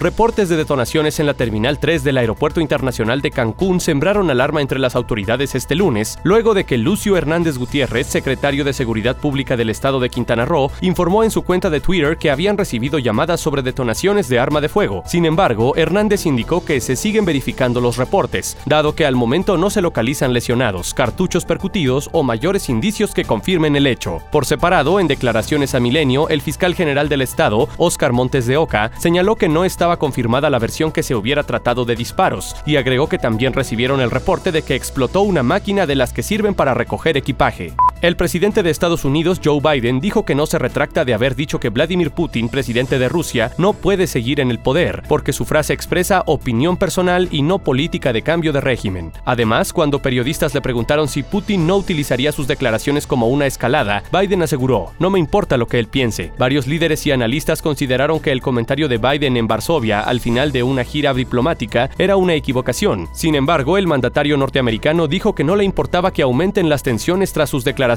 Reportes de detonaciones en la Terminal 3 del Aeropuerto Internacional de Cancún sembraron alarma entre las autoridades este lunes, luego de que Lucio Hernández Gutiérrez, secretario de Seguridad Pública del Estado de Quintana Roo, informó en su cuenta de Twitter que habían recibido llamadas sobre detonaciones de arma de fuego. Sin embargo, Hernández indicó que se siguen verificando los reportes, dado que al momento no se localizan lesionados, cartuchos percutidos o mayores indicios que confirmen el hecho. Por separado, en declaraciones a Milenio, el fiscal general del Estado, Óscar Montes de Oca, señaló que no estaba confirmada la versión que se hubiera tratado de disparos, y agregó que también recibieron el reporte de que explotó una máquina de las que sirven para recoger equipaje. El presidente de Estados Unidos, Joe Biden, dijo que no se retracta de haber dicho que Vladimir Putin, presidente de Rusia, no puede seguir en el poder, porque su frase expresa opinión personal y no política de cambio de régimen. Además, cuando periodistas le preguntaron si Putin no utilizaría sus declaraciones como una escalada, Biden aseguró, no me importa lo que él piense. Varios líderes y analistas consideraron que el comentario de Biden en Varsovia al final de una gira diplomática era una equivocación. Sin embargo, el mandatario norteamericano dijo que no le importaba que aumenten las tensiones tras sus declaraciones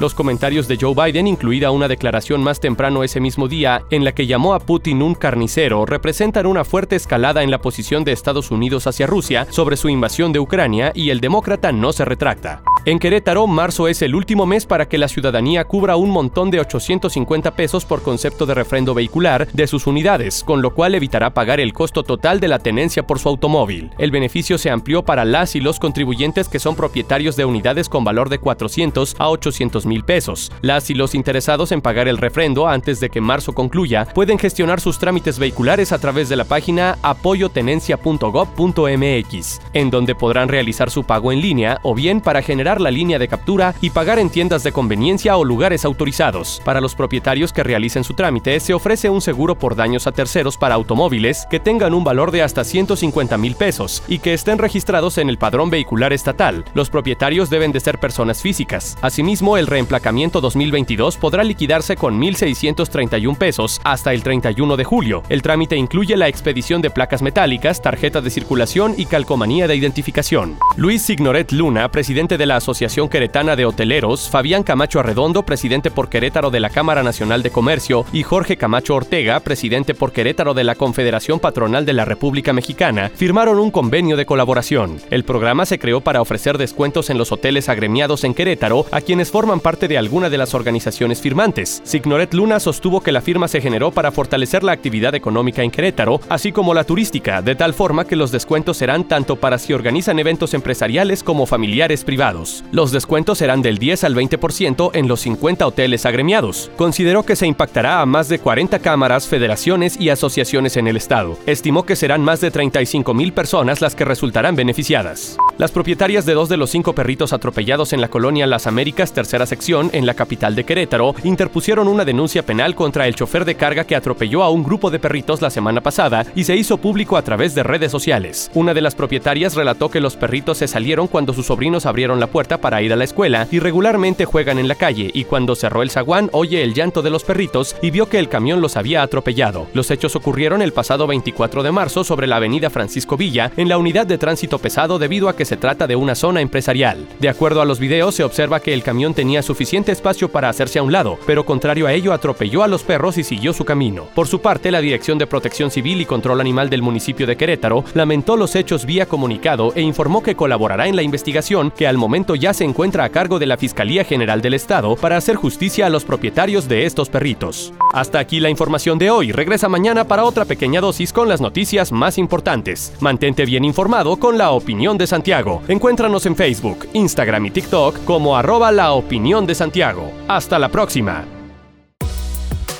los comentarios de Joe Biden, incluida una declaración más temprano ese mismo día en la que llamó a Putin un carnicero, representan una fuerte escalada en la posición de Estados Unidos hacia Rusia sobre su invasión de Ucrania y el demócrata no se retracta. En Querétaro, marzo es el último mes para que la ciudadanía cubra un montón de 850 pesos por concepto de refrendo vehicular de sus unidades, con lo cual evitará pagar el costo total de la tenencia por su automóvil. El beneficio se amplió para las y los contribuyentes que son propietarios de unidades con valor de 400 a 800 mil pesos. Las y los interesados en pagar el refrendo antes de que marzo concluya pueden gestionar sus trámites vehiculares a través de la página apoyotenencia.gov.mx, en donde podrán realizar su pago en línea o bien para generar la línea de captura y pagar en tiendas de conveniencia o lugares autorizados. Para los propietarios que realicen su trámite, se ofrece un seguro por daños a terceros para automóviles que tengan un valor de hasta 150 mil pesos y que estén registrados en el padrón vehicular estatal. Los propietarios deben de ser personas físicas. Asimismo, el reemplacamiento 2022 podrá liquidarse con 1.631 pesos hasta el 31 de julio. El trámite incluye la expedición de placas metálicas, tarjeta de circulación y calcomanía de identificación. Luis Signoret Luna, presidente de la Asociación Queretana de Hoteleros, Fabián Camacho Arredondo, presidente por Querétaro de la Cámara Nacional de Comercio, y Jorge Camacho Ortega, presidente por Querétaro de la Confederación Patronal de la República Mexicana, firmaron un convenio de colaboración. El programa se creó para ofrecer descuentos en los hoteles agremiados en Querétaro a quienes forman parte de alguna de las organizaciones firmantes. Signoret Luna sostuvo que la firma se generó para fortalecer la actividad económica en Querétaro, así como la turística, de tal forma que los descuentos serán tanto para si organizan eventos empresariales como familiares privados. Los descuentos serán del 10 al 20% en los 50 hoteles agremiados. Consideró que se impactará a más de 40 cámaras, federaciones y asociaciones en el estado. Estimó que serán más de 35 mil personas las que resultarán beneficiadas. Las propietarias de dos de los cinco perritos atropellados en la colonia Las Américas, tercera sección, en la capital de Querétaro, interpusieron una denuncia penal contra el chofer de carga que atropelló a un grupo de perritos la semana pasada y se hizo público a través de redes sociales. Una de las propietarias relató que los perritos se salieron cuando sus sobrinos abrieron la puerta para ir a la escuela y regularmente juegan en la calle y cuando cerró el zaguán oye el llanto de los perritos y vio que el camión los había atropellado. Los hechos ocurrieron el pasado 24 de marzo sobre la avenida Francisco Villa en la unidad de tránsito pesado debido a que se trata de una zona empresarial. De acuerdo a los videos se observa que el camión tenía suficiente espacio para hacerse a un lado, pero contrario a ello atropelló a los perros y siguió su camino. Por su parte, la Dirección de Protección Civil y Control Animal del municipio de Querétaro lamentó los hechos vía comunicado e informó que colaborará en la investigación que al momento ya se encuentra a cargo de la Fiscalía General del Estado para hacer justicia a los propietarios de estos perritos. Hasta aquí la información de hoy. Regresa mañana para otra pequeña dosis con las noticias más importantes. Mantente bien informado con la opinión de Santiago. Encuéntranos en Facebook, Instagram y TikTok como arroba la opinión de Santiago. Hasta la próxima.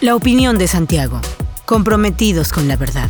La opinión de Santiago. Comprometidos con la verdad.